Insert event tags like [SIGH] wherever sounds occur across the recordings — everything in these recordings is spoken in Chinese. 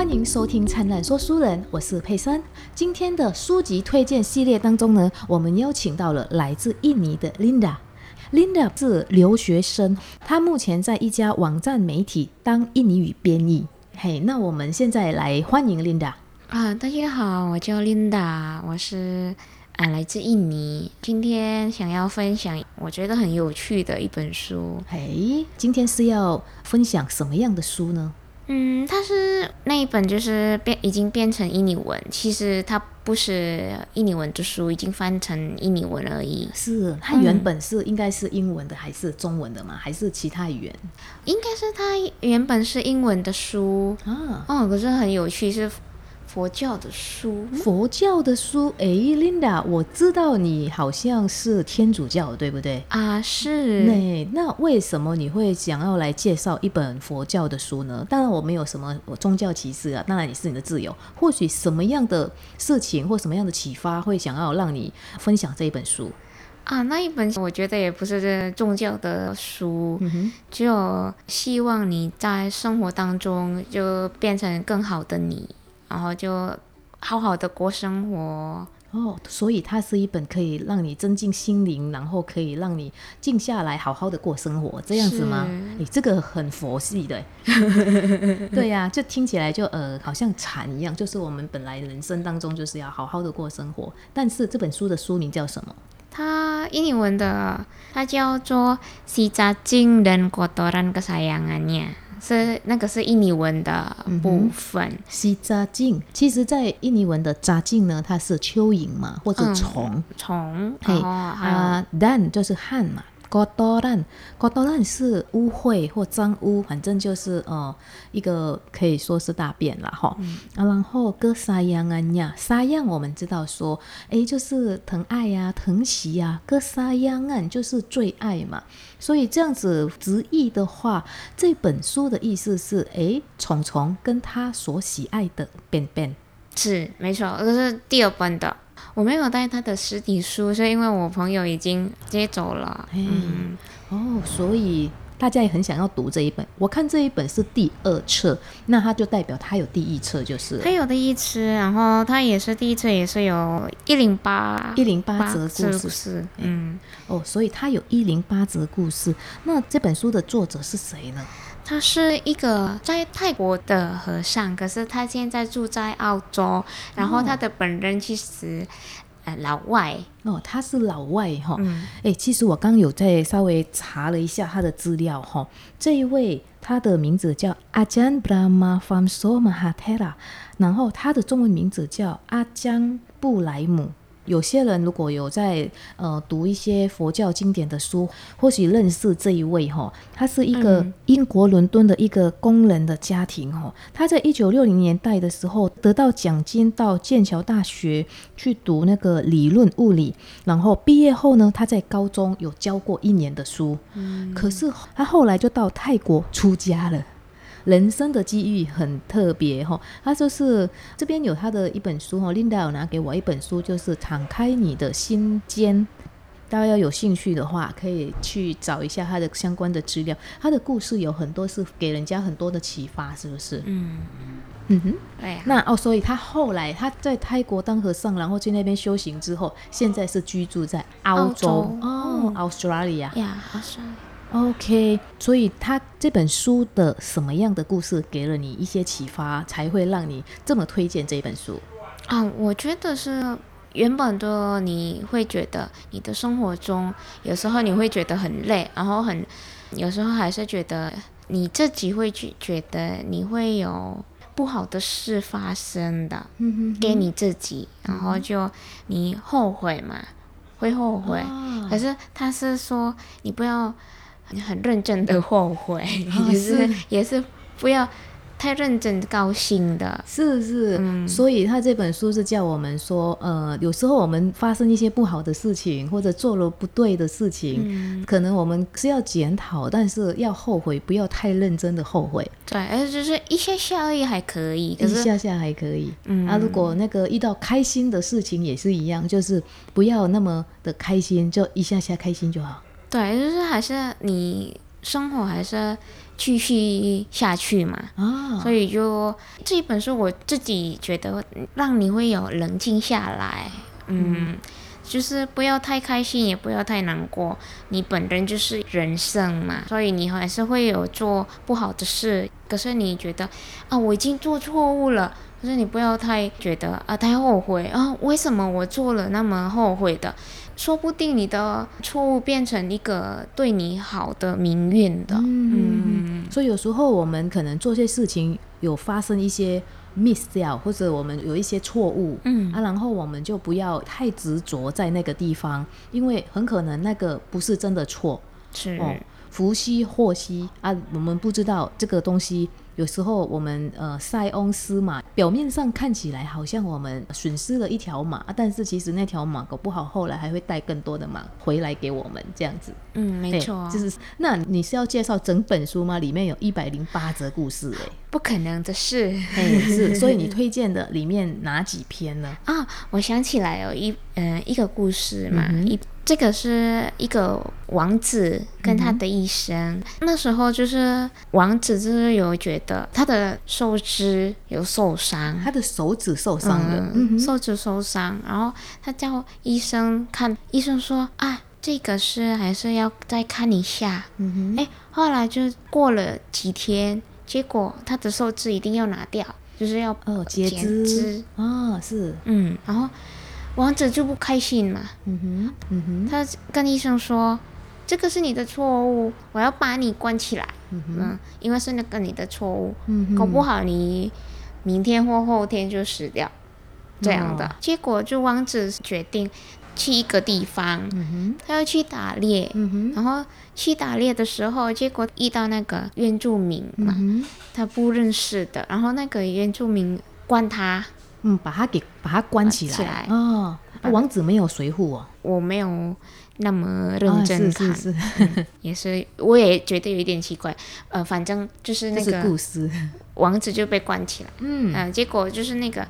欢迎收听《灿烂说书人》，我是佩珊。今天的书籍推荐系列当中呢，我们邀请到了来自印尼的 Linda。Linda 是留学生，她目前在一家网站媒体当印尼语编译。嘿，那我们现在来欢迎 Linda。啊，大家好，我叫 Linda，我是啊来自印尼。今天想要分享我觉得很有趣的一本书。嘿，今天是要分享什么样的书呢？嗯，它是那一本就是变已经变成印尼文，其实它不是印尼文的书，已经翻成印尼文而已。是它原本是应该是英文的还是中文的吗？还是其他语言？应该是它原本是英文的书啊，哦，可是很有趣是。佛教的书，佛教的书，哎，Linda，我知道你好像是天主教，对不对？啊，是。那那为什么你会想要来介绍一本佛教的书呢？当然我没有什么宗教歧视啊，当然也是你的自由。或许什么样的事情或什么样的启发会想要让你分享这一本书啊？那一本我觉得也不是这宗教的书，就希望你在生活当中就变成更好的你。然后就好好的过生活哦，所以它是一本可以让你增进心灵，然后可以让你静下来好好的过生活，这样子吗？你这个很佛系的，[LAUGHS] 对呀，就听起来就呃好像禅一样，就是我们本来人生当中就是要好好的过生活。但是这本书的书名叫什么？它英语文的，它叫做《西扎金人国多人个啥样啊？你？是那个是印尼文的部分，西扎镜。其实，在印尼文的扎镜呢，它是蚯蚓嘛，或者虫虫。嘿啊，dan 就是汗嘛。高多兰，高多兰是污秽或脏污，反正就是呃一个可以说是大便了哈。啊，然后哥沙央啊呀，沙央我们知道说，哎，就是疼爱呀、疼惜呀。哥沙央啊就是最爱嘛。所以这样子直译的话，这本书的意思是，哎，虫虫跟他所喜爱的便便。是没错，这是第二本的。我没有带他的实体书，是因为我朋友已经接走了。嗯，哦，所以大家也很想要读这一本。我看这一本是第二册，那它就代表它有第一册，就是它有第一册，然后它也是第一册，也是有一零八一零八则故事。嗯，哦，所以它有一零八则故事。那这本书的作者是谁呢？他是一个在泰国的和尚，可是他现在住在澳洲。然后他的本人其实，呃，老外哦，他是老外哈。哎，其实我刚有在稍微查了一下他的资料哈。这一位他的名字叫阿江布拉玛法索马哈泰拉，然后他的中文名字叫阿江布莱姆。有些人如果有在呃读一些佛教经典的书，或许认识这一位哈，他是一个英国伦敦的一个工人的家庭哈，他在一九六零年代的时候得到奖金到剑桥大学去读那个理论物理，然后毕业后呢，他在高中有教过一年的书，可是他后来就到泰国出家了。人生的机遇很特别哈，他说是这边有他的一本书哈，Linda 有拿给我一本书，就是敞开你的心间。大家要有兴趣的话，可以去找一下他的相关的资料。他的故事有很多是给人家很多的启发，是不是？嗯嗯哼，哎，那哦，所以他后来他在泰国当和尚，然后去那边修行之后，现在是居住在澳洲哦，Australia。OK，所以他这本书的什么样的故事给了你一些启发，才会让你这么推荐这本书啊？我觉得是原本的你会觉得你的生活中有时候你会觉得很累，然后很有时候还是觉得你自己会去觉得你会有不好的事发生的，嗯给你自己，然后就你后悔嘛，会后悔，可是他是说你不要。你很认真的后悔，[LAUGHS] 也是也是不要太认真高兴的，是是，所以他这本书是叫我们说，呃，有时候我们发生一些不好的事情，或者做了不对的事情，可能我们是要检讨，但是要后悔，不要太认真的后悔。对，而就是一下下而已还可以，一下下还可以。嗯，啊，如果那个遇到开心的事情也是一样，就是不要那么的开心，就一下下开心就好。对，就是还是你生活还是继续下去嘛。啊，所以就这一本书，我自己觉得让你会有冷静下来，嗯，就是不要太开心，也不要太难过。你本人就是人生嘛，所以你还是会有做不好的事。可是你觉得啊，我已经做错误了，可是你不要太觉得啊，太后悔啊，为什么我做了那么后悔的？说不定你的错误变成一个对你好的命运的。嗯，所以有时候我们可能做些事情有发生一些 miss 掉，或者我们有一些错误，嗯啊，然后我们就不要太执着在那个地方，因为很可能那个不是真的错，是哦福兮祸兮啊，我们不知道这个东西。有时候我们呃塞翁失马，表面上看起来好像我们损失了一条马，但是其实那条马搞不好后来还会带更多的马回来给我们这样子。嗯，没错，就是那你是要介绍整本书吗？里面有一百零八则故事哎，不可能的事。哎，是，所以你推荐的里面哪几篇呢？[LAUGHS] 啊，我想起来有一嗯一个故事嘛，一。这个是一个王子跟他的医生，那时候就是王子就是有觉得他的手指有受伤，他的手指受伤了，手指受伤，然后他叫医生看，医生说啊，这个是还是要再看一下，嗯哼，哎，后来就过了几天，结果他的手指一定要拿掉，就是要哦截肢。啊，是，嗯，然后。王子就不开心嘛，嗯哼，嗯哼，他跟医生说：“这个是你的错误，我要把你关起来，嗯，因为是那个你的错误，搞不好你明天或后天就死掉，这样的。”结果就王子决定去一个地方，他要去打猎，然后去打猎的时候，结果遇到那个原住民嘛，他不认识的，然后那个原住民关他。嗯，把他给把他关起来哦。王子没有随护哦，我没有那么认真看，是是是，也是，我也觉得有一点奇怪。呃，反正就是那个故事，王子就被关起来。嗯嗯，结果就是那个，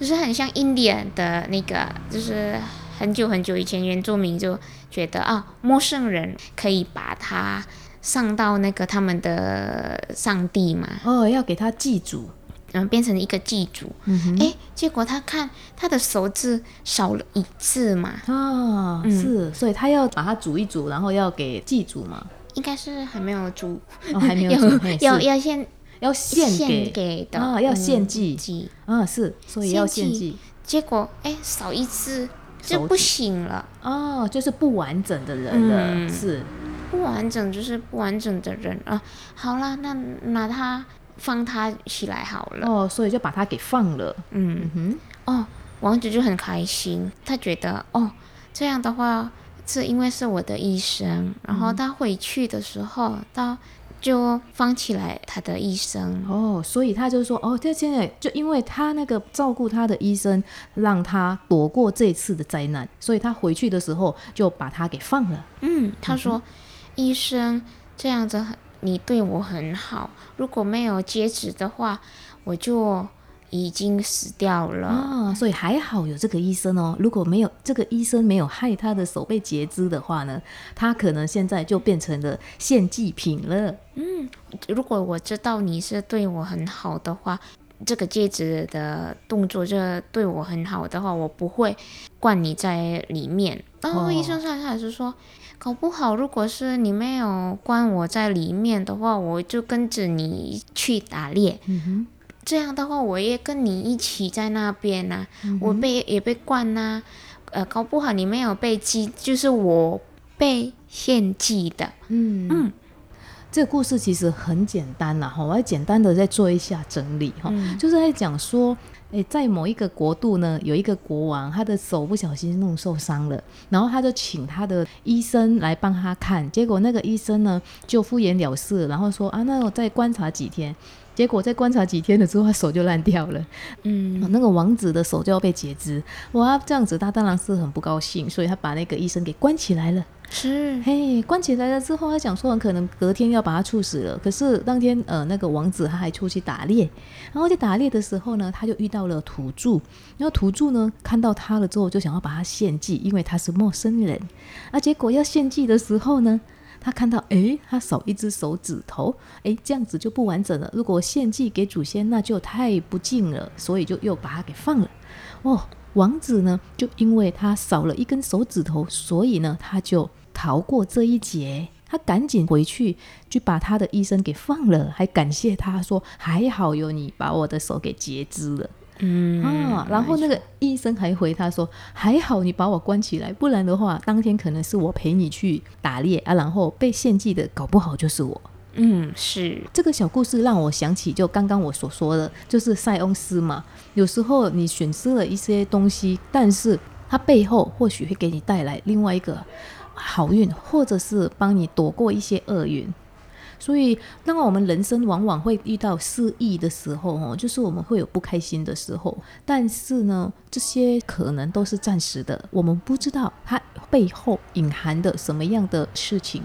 就是很像印第安的那个，就是很久很久以前原住民就觉得啊，陌生人可以把他上到那个他们的上帝嘛。哦，要给他祭祖。然后变成一个祭祖，哎，结果他看他的手指少了一字嘛，啊，是，所以他要把它煮一煮，然后要给祭祖嘛，应该是还没有煮，还没有煮，[LAUGHS] 要要献要献给的。啊，要献祭，啊，是，所以要献祭，结果哎少一次就不行了，哦，就是不完整的人了，是。不完整就是不完整的人。啊，好了，那拿他。放他起来好了哦，所以就把他给放了。嗯哼，哦，王子就很开心，他觉得哦，这样的话是因为是我的医生，然后他回去的时候，他就放起来他的医生。哦，所以他就说，哦，他现在就因为他那个照顾他的医生，让他躲过这次的灾难，所以他回去的时候就把他给放了。嗯，他说，医生这样子很。你对我很好，如果没有截肢的话，我就已经死掉了啊！所以还好有这个医生哦。如果没有这个医生没有害他的手被截肢的话呢，他可能现在就变成了献祭品了。嗯，如果我知道你是对我很好的话，这个戒指的动作这对我很好的话，我不会灌你在里面。然后医生上还是说。搞不好，如果是你没有关我在里面的话，我就跟着你去打猎。这样的话，我也跟你一起在那边呢。我被也被灌呐。呃，搞不好你没有被击，就是我被献祭的。嗯嗯，这个故事其实很简单啦，哈，我要简单的再做一下整理哈，就是在讲说。诶，在某一个国度呢，有一个国王，他的手不小心弄受伤了，然后他就请他的医生来帮他看，结果那个医生呢就敷衍了事，然后说啊，那我再观察几天，结果在观察几天了之后，他手就烂掉了，嗯，那个王子的手就要被截肢，哇，这样子他当然是很不高兴，所以他把那个医生给关起来了。是，嘿，关起来了之后，他讲说很可能隔天要把他处死了。可是当天，呃，那个王子他还出去打猎，然后在打猎的时候呢，他就遇到了土著。然后土著呢看到他了之后，就想要把他献祭，因为他是陌生人。啊，结果要献祭的时候呢，他看到，诶，他少一只手指头，诶，这样子就不完整了。如果献祭给祖先，那就太不敬了，所以就又把它给放了。哦，王子呢，就因为他少了一根手指头，所以呢，他就逃过这一劫。他赶紧回去，就把他的医生给放了，还感谢他说：“还好有你把我的手给截肢了。”嗯啊，然后那个医生还回他说：“还好你把我关起来，不然的话，当天可能是我陪你去打猎啊，然后被献祭的，搞不好就是我。”嗯，是这个小故事让我想起，就刚刚我所说的，就是塞翁失马。有时候你损失了一些东西，但是它背后或许会给你带来另外一个好运，或者是帮你躲过一些厄运。所以，那么我们人生往往会遇到失意的时候，哦，就是我们会有不开心的时候。但是呢，这些可能都是暂时的，我们不知道它背后隐含的什么样的事情。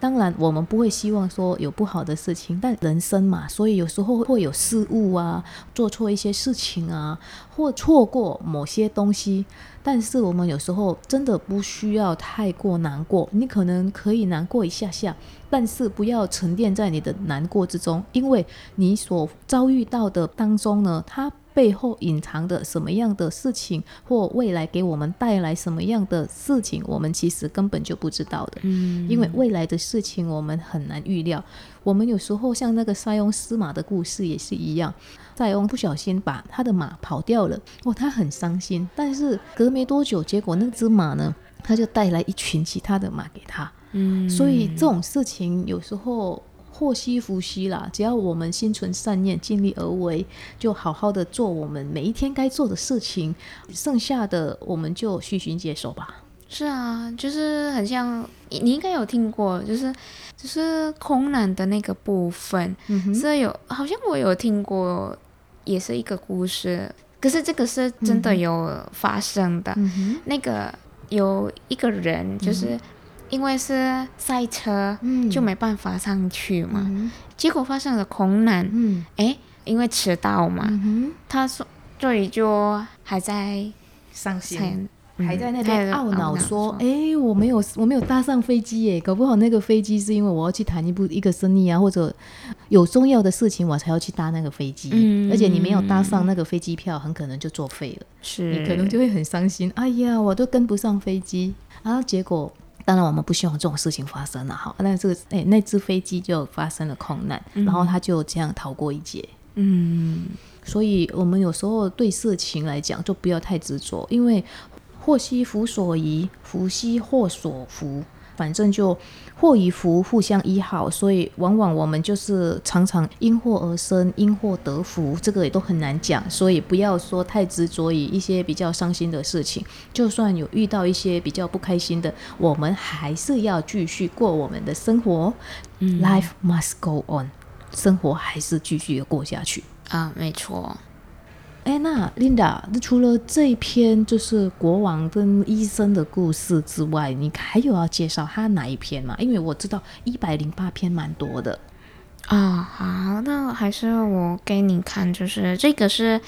当然，我们不会希望说有不好的事情，但人生嘛，所以有时候会有失误啊，做错一些事情啊，或错过某些东西。但是我们有时候真的不需要太过难过，你可能可以难过一下下，但是不要沉淀在你的难过之中，因为你所遭遇到的当中呢，它。背后隐藏的什么样的事情，或未来给我们带来什么样的事情，我们其实根本就不知道的。嗯，因为未来的事情我们很难预料。我们有时候像那个塞翁失马的故事也是一样，塞翁不小心把他的马跑掉了，哦，他很伤心。但是隔没多久，结果那只马呢，他就带来一群其他的马给他。嗯，所以这种事情有时候。祸兮福兮啦，只要我们心存善念，尽力而为，就好好的做我们每一天该做的事情，剩下的我们就虚心接受吧。是啊，就是很像你应该有听过，就是就是空难的那个部分，是有好像我有听过，也是一个故事，可是这个是真的有发生的。那个有一个人就是。因为是赛车，就没办法上去嘛。结果发生了空难，哎，因为迟到嘛，他说，所以就还在伤心，还在那边懊恼说：“哎，我没有，我没有搭上飞机耶，搞不好那个飞机是因为我要去谈一部一个生意啊，或者有重要的事情，我才要去搭那个飞机。而且你没有搭上那个飞机票，很可能就作废了。是，你可能就会很伤心。哎呀，我都跟不上飞机，然后结果。”当然，我们不希望这种事情发生了哈。那这个哎，那只飞机就发生了空难，然后他就这样逃过一劫。嗯，所以我们有时候对事情来讲，就不要太执着，因为祸兮福所倚，福兮祸所伏。反正就祸与福互相依好，所以往往我们就是常常因祸而生，因祸得福，这个也都很难讲。所以不要说太执着于一些比较伤心的事情，就算有遇到一些比较不开心的，我们还是要继续过我们的生活。Life must go on，生活还是继续的过下去啊，没错。哎，那 Linda，那除了这一篇就是国王跟医生的故事之外，你还有要介绍他哪一篇吗？因为我知道一百零八篇蛮多的啊。好，那还是我给你看，就是这个是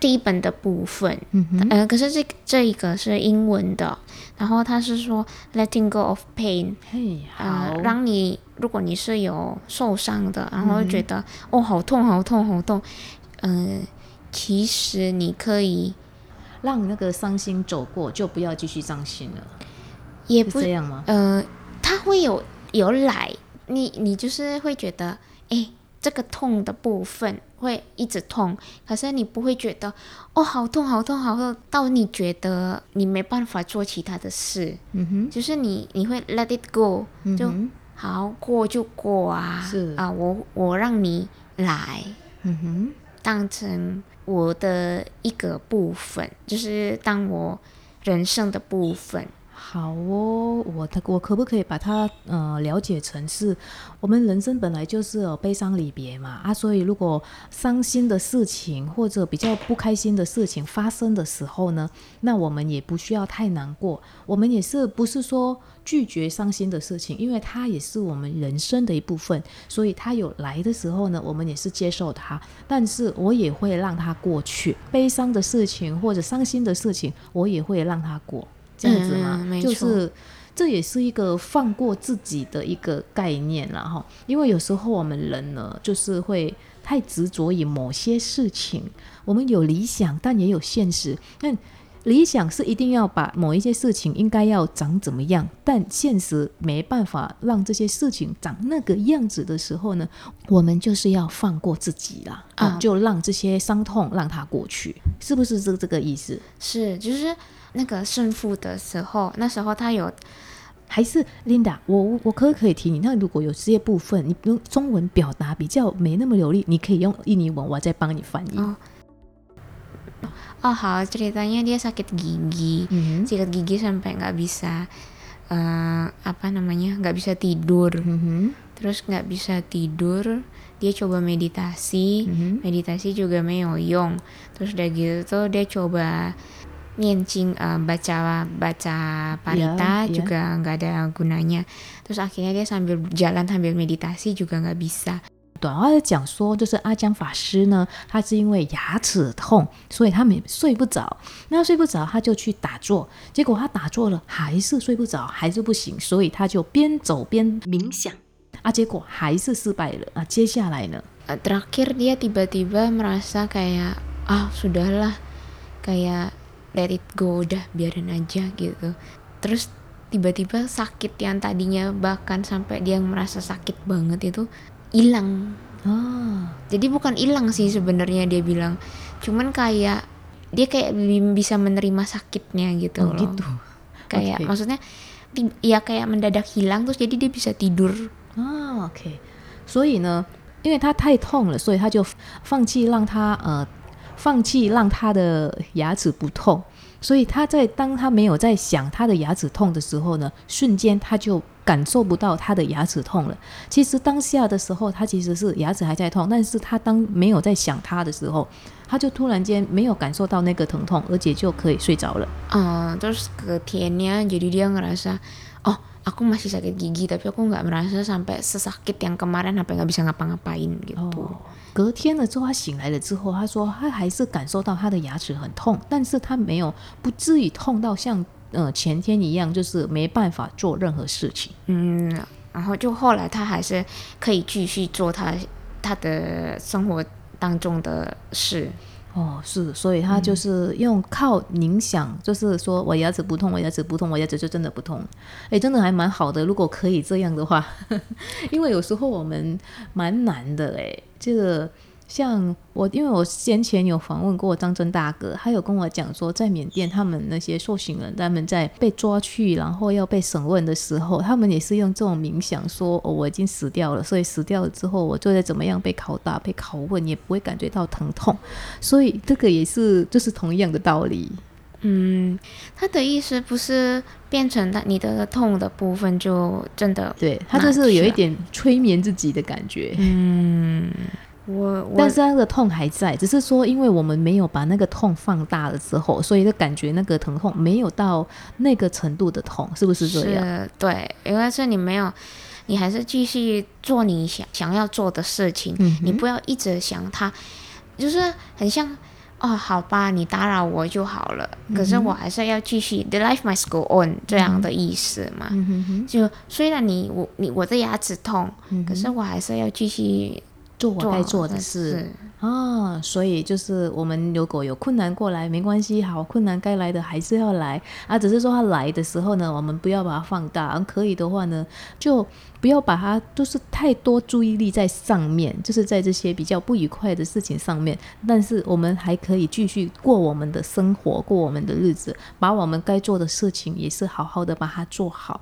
第一本的部分，嗯可是这这一个是英文的，然后他是说 letting go of pain，嘿，好，让你如果你是有受伤的，然后觉得哦好痛好痛好痛，嗯。其实你可以让那个伤心走过，就不要继续伤心了。也不这样吗？呃，他会有有来，你你就是会觉得，哎，这个痛的部分会一直痛，可是你不会觉得，哦，好痛好痛好痛，到你觉得你没办法做其他的事。嗯哼，就是你你会 let it go，就好过就过啊。是啊，我我让你来，嗯哼，当成。我的一个部分，就是当我人生的部分。好哦，我的我可不可以把它呃了解成是，我们人生本来就是有悲伤离别嘛啊，所以如果伤心的事情或者比较不开心的事情发生的时候呢，那我们也不需要太难过，我们也是不是说拒绝伤心的事情，因为它也是我们人生的一部分，所以它有来的时候呢，我们也是接受它，但是我也会让它过去，悲伤的事情或者伤心的事情，我也会让它过。这样子吗？就是这也是一个放过自己的一个概念了哈。因为有时候我们人呢，就是会太执着于某些事情。我们有理想，但也有现实。那理想是一定要把某一些事情应该要长怎么样，但现实没办法让这些事情长那个样子的时候呢，我们就是要放过自己啦，啊，就让这些伤痛让它过去，是不是这这个意思？是，就是那个胜负的时候，那时候他有，还是 Linda，我我可不可以提你？那如果有这些部分，你用中文表达比较没那么流利，你可以用印尼文，我再帮你翻译。oh hal ceritanya dia sakit gigi mm-hmm. sakit gigi sampai nggak bisa uh, apa namanya nggak bisa tidur mm-hmm. terus nggak bisa tidur dia coba meditasi mm-hmm. meditasi juga meoyong terus udah gitu tuh dia coba nyencing uh, baca baca parita yeah, yeah. juga nggak ada gunanya terus akhirnya dia sambil jalan sambil meditasi juga nggak bisa 短话的讲说，就是阿江法师呢，他是因为牙齿痛，所以他没睡不着。那睡不着，他就去打坐，结果他打坐了，还是睡不着，还是不行，所以他就边走边冥想，啊，结果还是失败了。啊，接下来呢？Terakhir dia tiba-tiba merasa kayak ah sudahlah kayak let it go udah biarin aja gitu. Terus tiba-tiba sakit yang tadinya bahkan sampai dia merasa sakit banget itu hilang oh. jadi bukan hilang sih sebenarnya dia bilang cuman kayak dia kayak bisa menerima sakitnya gitu oh, loh gitu kayak okay. maksudnya ya kayak mendadak hilang terus jadi dia bisa tidur ah oke okay. 所以呢，因为他太痛了，所以他就放弃让他呃， 放弃让他的牙齿不痛。所以他在当他没有在想他的牙齿痛的时候呢，瞬间他就感受不到他的牙齿痛了。其实当下的时候，他其实是牙齿还在痛，但是他当没有在想他的时候，他就突然间没有感受到那个疼痛，而且就可以睡着了。嗯，terus kemudiannya jadi dia ngerasa oh aku masih sakit gigi tapi aku nggak merasa sampai sesakit yang kemarin sampai nggak bisa ngapa-ngapain gitu。隔天了之后，他醒来了之后，他说他还是感受到他的牙齿很痛，但是他没有不至于痛到像。呃，前天一样，就是没办法做任何事情。嗯，然后就后来他还是可以继续做他他的生活当中的事。哦，是，所以他就是用靠冥想，就是说我牙齿不痛，我牙齿不痛，我牙齿就真的不痛。哎，真的还蛮好的，如果可以这样的话，[LAUGHS] 因为有时候我们蛮难的，哎，这个。像我，因为我先前有访问过张真大哥，他有跟我讲说，在缅甸他们那些受刑人，他们在被抓去，然后要被审问的时候，他们也是用这种冥想，说哦，我已经死掉了，所以死掉了之后，我就在怎么样被拷打、被拷问，也不会感觉到疼痛，所以这个也是就是同样的道理。嗯，他的意思不是变成他你的痛的部分就真的，对他就是有一点催眠自己的感觉。嗯。我，但是那个痛还在，只是说，因为我们没有把那个痛放大了之后，所以就感觉那个疼痛没有到那个程度的痛，是不是这样？是，对，因为是你没有，你还是继续做你想想要做的事情，你不要一直想他，就是很像，哦，好吧，你打扰我就好了，可是我还是要继续，the life must go on 这样的意思嘛，就虽然你我你我的牙齿痛，可是我还是要继续。做我该做的事。啊，所以就是我们如果有困难过来没关系，好困难该来的还是要来。啊，只是说他来的时候呢，我们不要把它放大，可以的话呢，就不要把它就是太多注意力在上面，就是在这些比较不愉快的事情上面，但是我们还可以继续过我们的生活，过我们的日子，把我们该做的事情也是好好的把它做好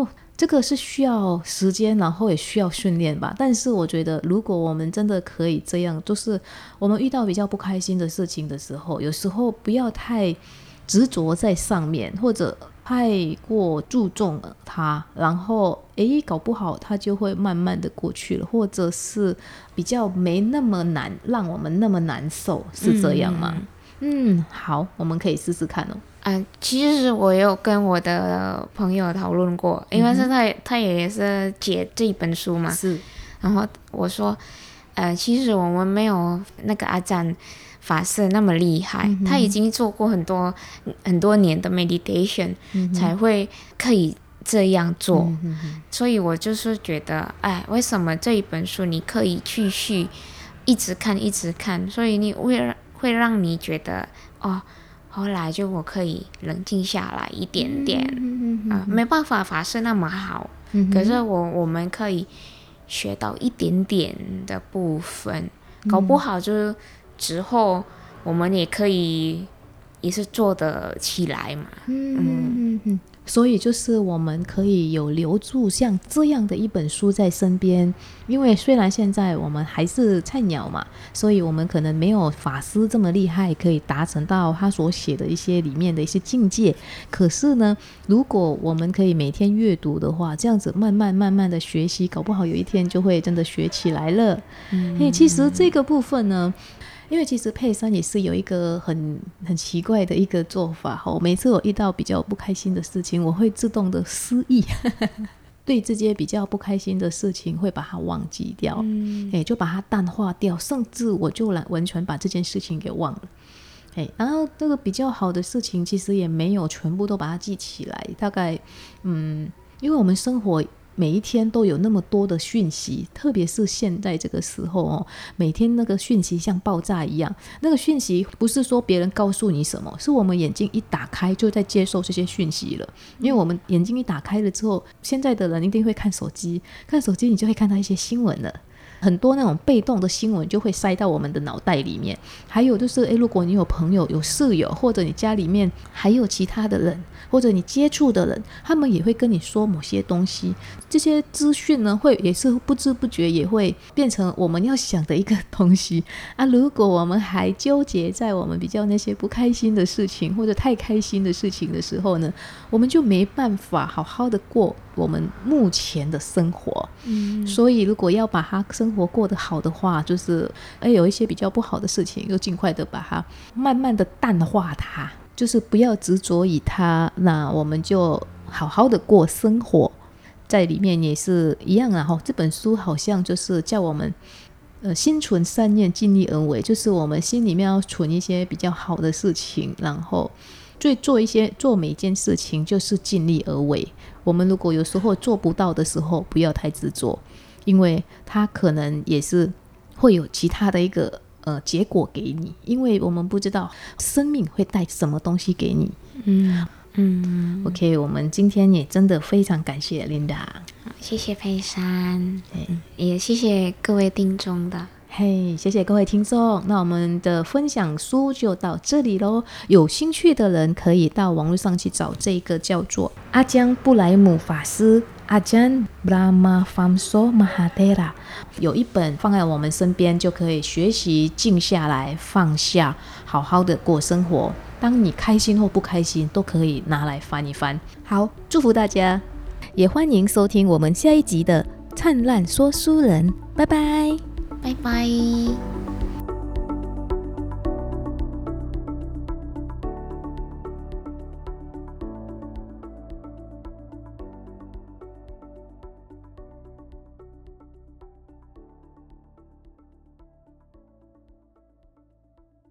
哦。这个是需要时间，然后也需要训练吧。但是我觉得，如果我们真的可以这样，就是我们遇到比较不开心的事情的时候，有时候不要太执着在上面，或者太过注重它，然后诶，搞不好它就会慢慢的过去了，或者是比较没那么难，让我们那么难受，是这样吗？好，我们可以试试看哦。嗯，其实我有跟我的朋友讨论过，因为是他他也是解这一本书嘛，是。然后我说，呃，其实我们没有那个阿赞法师那么厉害，他已经做过很多很多年的 meditation，才会可以这样做。所以我就是觉得，哎，为什么这一本书你可以继续一直看一直看？所以你会会让你觉得，哦，后来就我可以冷静下来一点点。啊，没办法，法师那么好，可是我我们可以。学到一点点的部分，搞不好就是之后我们也可以也是做得起来嘛。嗯嗯嗯。所以就是我们可以有留住像这样的一本书在身边，因为虽然现在我们还是菜鸟嘛，所以我们可能没有法师这么厉害，可以达成到他所写的一些里面的一些境界。可是呢，如果我们可以每天阅读的话，这样子慢慢慢慢的学习，搞不好有一天就会真的学起来了。嗯，其实这个部分呢。因为其实佩珊也是有一个很很奇怪的一个做法哈，每次我遇到比较不开心的事情，我会自动的失忆，[LAUGHS] 对这些比较不开心的事情会把它忘记掉，哎，就把它淡化掉，甚至我就来完全把这件事情给忘了，哎，然后这个比较好的事情其实也没有全部都把它记起来，大概嗯，因为我们生活。每一天都有那么多的讯息，特别是现在这个时候哦，每天那个讯息像爆炸一样。那个讯息不是说别人告诉你什么，是我们眼睛一打开就在接受这些讯息了。因为我们眼睛一打开了之后，现在的人一定会看手机，看手机你就会看到一些新闻了。很多那种被动的新闻就会塞到我们的脑袋里面。还有就是，诶，如果你有朋友、有室友，或者你家里面还有其他的人。或者你接触的人，他们也会跟你说某些东西，这些资讯呢，会也是不知不觉也会变成我们要想的一个东西 [LAUGHS] 啊。如果我们还纠结在我们比较那些不开心的事情，或者太开心的事情的时候呢，我们就没办法好好的过我们目前的生活。嗯，所以如果要把它生活过得好的话，就是哎有一些比较不好的事情，就尽快的把它慢慢的淡化它。就是不要执着于它，那我们就好好的过生活，在里面也是一样啊。哈，这本书好像就是叫我们，呃，心存善念，尽力而为，就是我们心里面要存一些比较好的事情，然后最做一些做每件事情就是尽力而为。我们如果有时候做不到的时候，不要太执着，因为它可能也是会有其他的一个。呃，结果给你，因为我们不知道生命会带什么东西给你。嗯嗯，OK，我们今天也真的非常感谢 Linda，谢谢佩珊，也谢谢各位听众的。嘿，谢谢各位听众，那我们的分享书就到这里喽。有兴趣的人可以到网络上去找这个叫做阿江布莱姆法师。阿詹布拉玛方索马哈德拉有一本放在我们身边，就可以学习静下来、放下，好好的过生活。当你开心或不开心，都可以拿来翻一翻。好，祝福大家，也欢迎收听我们下一集的《灿烂说书人》。拜拜，拜拜。